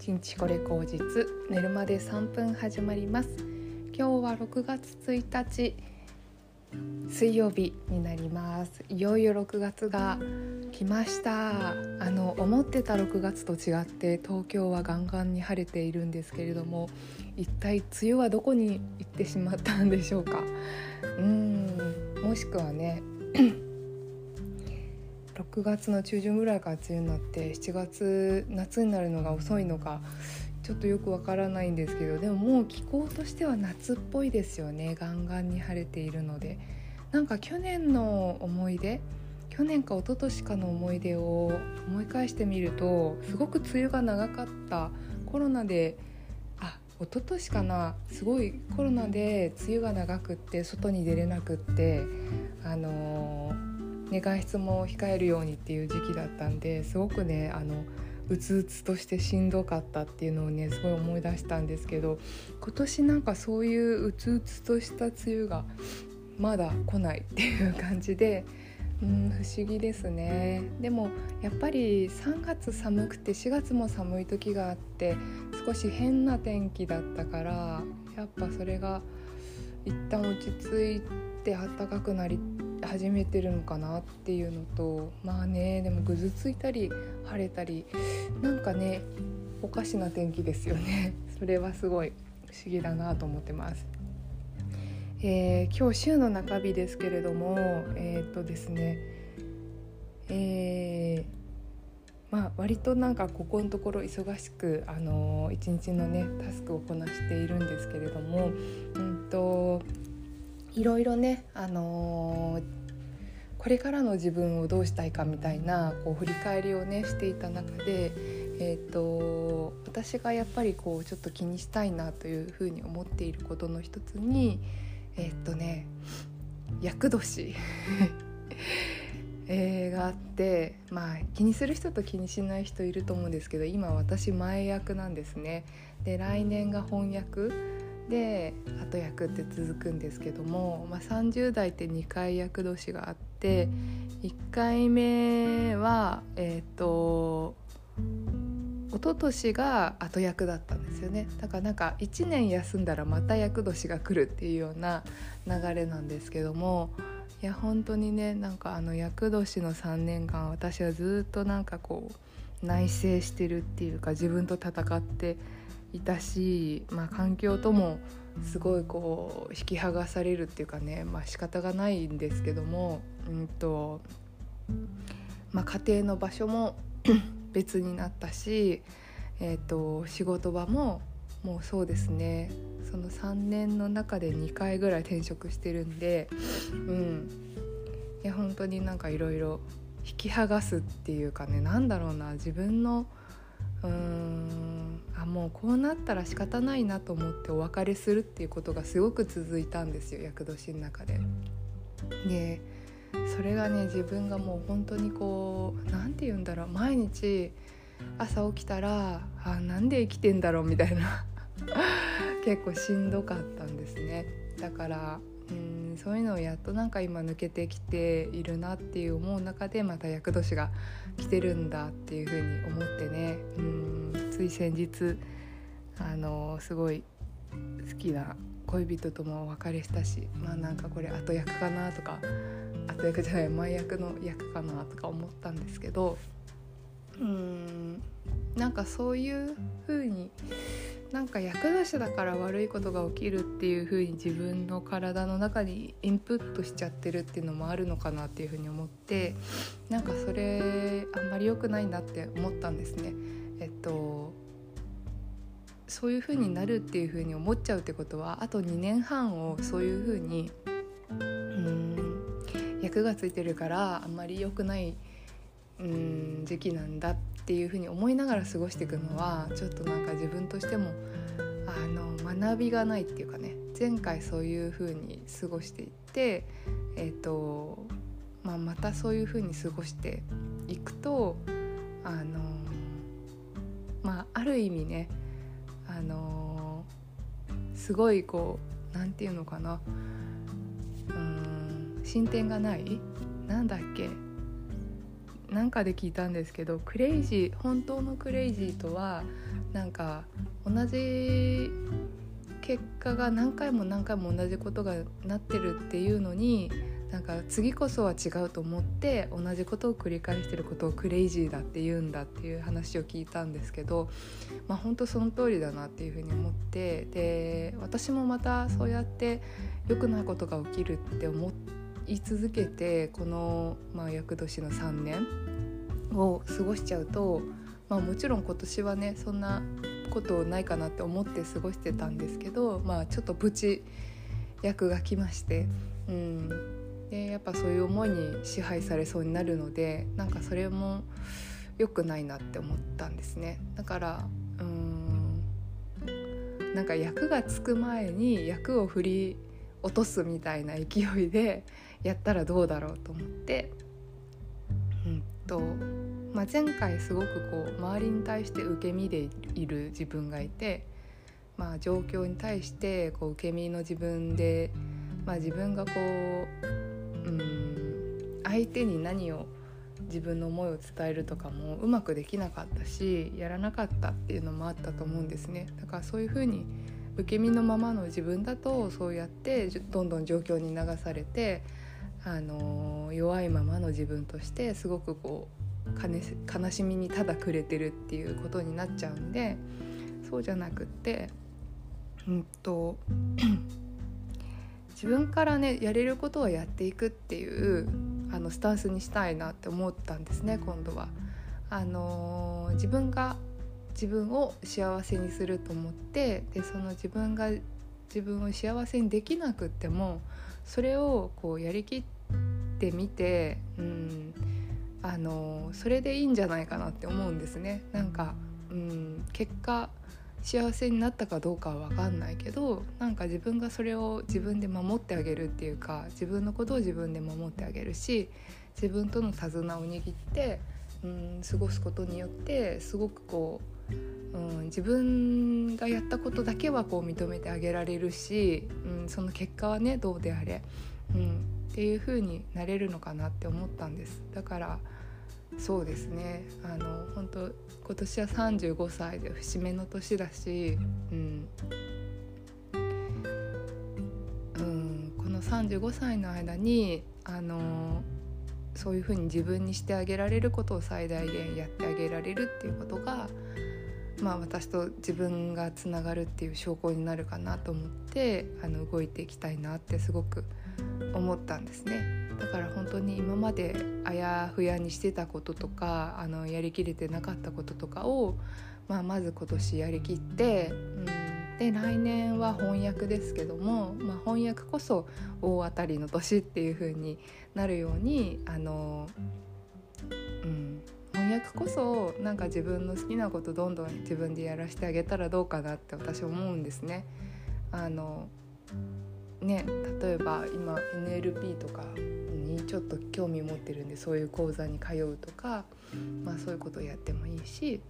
一日これ口実寝るまで3分始まります。今日は6月1日水曜日になります。いよいよ6月が来ました。あの思ってた6月と違って東京はガンガンに晴れているんですけれども一体梅雨はどこに行ってしまったんでしょうか。うんもしくはね6月の中旬ぐらいから梅雨になって7月夏になるのが遅いのかちょっとよくわからないんですけどでももう気候としては夏っぽいですよね。ガンガンに晴れているので。なんか去年の思い出去年か一昨年かの思い出を思い返してみるとすごく梅雨が長かった。コロナであ一昨年かな。すごいコロナで梅雨が長くって外に出れなくってあのーね、外出も控えるようにっていう時期だったんですごくねあのうつうつとしてしんどかったっていうのをねすごい思い出したんですけど今年なんかそういううつうつとした梅雨がまだ来ないっていう感じで。うん不思議ですねでもやっぱり3月寒くて4月も寒い時があって少し変な天気だったからやっぱそれが一旦落ち着いて暖かくなり始めてるのかなっていうのとまあねでもぐずついたり晴れたりなんかねおかしな天気ですよね それはすごい不思議だなと思ってます。えー、今日週の中日ですけれどもえー、っとですねえー、まあ割となんかここのところ忙しくあの一日のねタスクをこなしているんですけれどもうんといろいろね、あのー、これからの自分をどうしたいかみたいなこう振り返りをねしていた中で、えーと、私がやっぱりこうちょっと気にしたいなというふうに思っていることの一つにえっ、ー、とね厄年、があってまあ気にする人と気にしない人いると思うんですけど今私前役なんですね。で来年が翻訳で後役って続くんですけども、まあ、30代って2回役年があって1回目はえっ、ー、と一昨年が後役だったんですよね。だからなんか1年休んだらまた役年が来るっていうような流れなんですけどもいや本当にねなんかあの役年の3年間私はずっとなんかこう内省してるっていうか自分と戦っていたし、まあ、環境ともすごいこう引き剥がされるっていうかね、まあ仕方がないんですけども、うんとまあ、家庭の場所も 別になったし、えーと、仕事場ももうそうですねその3年の中で2回ぐらい転職してるんでうん。いや本当になんかいろいろ引き剥がすっていうかね何だろうな自分のうーん。あもうこうなったら仕方ないなと思ってお別れするっていうことがすごく続いたんですよ厄年の中で。でそれがね自分がもう本当にこう何て言うんだろう毎日朝起きたらあなんで生きてんだろうみたいな。結構しんどかったんですね。だからうん。そういうのをやっとなんか今抜けてきているなっていう思う中でまた厄年が来てるんだっていうふうに思ってね。うん。つい先日あのすごい好きな恋人ともお別れしたしまあなんかこれ後役かなとか後役じゃない前役の役かなとか思ったんですけどうーん。なんかそういう風になんか役年だから悪いことが起きるっていう風に自分の体の中にインプットしちゃってるっていうのもあるのかなっていう風に思ってなんかそれあんまり良くないなって思ったんですね。えっとそういう風になるっていう風に思っちゃうってことはあと2年半をそういう風にうん役がついてるからあんまり良くないうん時期なんだっていうふうに思いながら過ごしていくのはちょっとなんか自分としてもあの学びがないっていうかね前回そういうふうに過ごしていって、えーとまあ、またそういうふうに過ごしていくとあのまあある意味ねあのすごいこう何て言うのかなうん進展がないなんだっけなんかで聞いたんですけどクレイジー本当のクレイジーとはなんか同じ結果が何回も何回も同じことがなってるっていうのになんか次こそは違うと思って同じことを繰り返してることをクレイジーだって言うんだっていう話を聞いたんですけどまあ本当その通りだなっていうふうに思ってで私もまたそうやって良くないことが起きるって思い続けてこの、まあ、厄年の3年を過ごしちゃうと、まあ、もちろん今年はねそんなことないかなって思って過ごしてたんですけど、まあ、ちょっとプチ役が来まして。うんでやっぱそういう思いに支配されそうになるのでなんかそれも良くないなって思ったんですねだからうんなんか役がつく前に役を振り落とすみたいな勢いでやったらどうだろうと思って、うんとまあ、前回すごくこう周りに対して受け身でいる自分がいて、まあ、状況に対してこう受け身の自分で、まあ、自分がこううん相手に何を自分の思いを伝えるとかもうまくできなかったしやらなかったっていうのもあったと思うんですね。だからそういうふうに受け身のままの自分だとそうやってどんどん状況に流されて、あの弱いままの自分としてすごくこう悲しみにただくれてるっていうことになっちゃうんでそうじゃなくってうんと 自分からねやれることはやっていくっていうあのスタンスにしたいなって思ったんですね今度は。あの、自分が自分を幸せにすると思ってでその自分が自分を幸せにできなくってもそれをこうやりきっててみて、うん、あの、それでいいんじゃないかなって思うんですね。なんか、うん、結果幸せになったかどうかは分かんないけどなんか自分がそれを自分で守ってあげるっていうか自分のことを自分で守ってあげるし自分との手綱を握ってうん過ごすことによってすごくこう、うん、自分がやったことだけはこう認めてあげられるし、うん、その結果はねどうであれ、うん、っていう風になれるのかなって思ったんです。だからそうですねあの本当今年は35歳で節目の年だし、うん、この35歳の間にあのそういうふうに自分にしてあげられることを最大限やってあげられるっていうことが、まあ、私と自分がつながるっていう証拠になるかなと思ってあの動いていきたいなってすごく思思ったんですね。だから本当に今まであやふやにしてたこととかあのやりきれてなかったこととかを、まあ、まず今年やりきって、うん、で来年は翻訳ですけども、まあ、翻訳こそ大当たりの年っていう風になるようにあの、うん、翻訳こそなんか自分の好きなことどんどん自分でやらせてあげたらどうかなって私思うんですね。あのね例えば今 NLP とかにちょっと興味持ってるんでそういう講座に通うとか、まあ、そういうことをやってもいいし、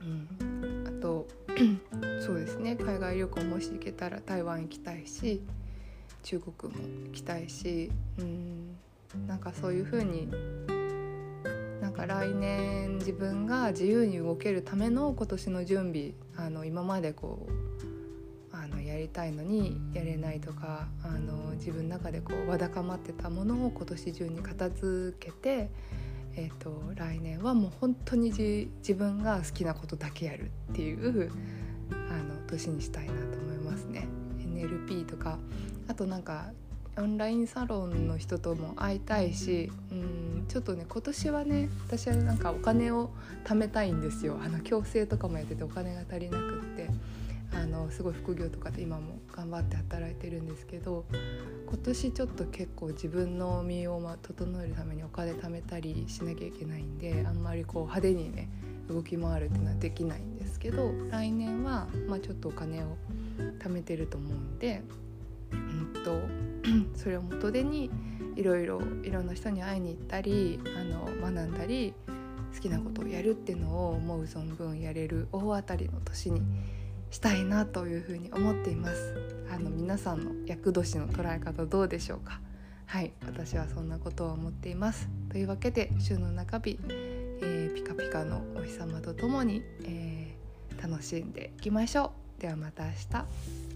うん、あと そうですね海外旅行もし行けたら台湾行きたいし中国も行きたいし、うん、なんかそういう風になんか来年自分が自由に動けるための今年の準備あの今までこうりたいのにやれないとかあの自分の中でこうわだかまってたものを今年中に片付けて、えーと、来年はもう本当に自分が好きなことだけやるっていうあの年にしたいなと思いますね。NLP とかあとなんかオンラインサロンの人とも会いたいしうんちょっとね今年はね私はなんかお金を貯めたいんですよあの矯正とかもやっててお金が足りなくって。あのすごい副業とかで今も頑張って働いてるんですけど今年ちょっと結構自分の身を整えるためにお金貯めたりしなきゃいけないんであんまりこう派手にね動き回るっていうのはできないんですけど来年は、まあ、ちょっとお金を貯めてると思うんで、うんと、それを元手にいろいろいろんな人に会いに行ったりあの学んだり好きなことをやるっていうのを思う存分やれる大当たりの年にしたいなというふうに思っています。あの皆さんの厄年の捉え方どうでしょうか。はい私はそんなことを思っています。というわけで週の中日、えー、ピカピカのお日様とともに、えー、楽しんでいきましょう。ではまた明日。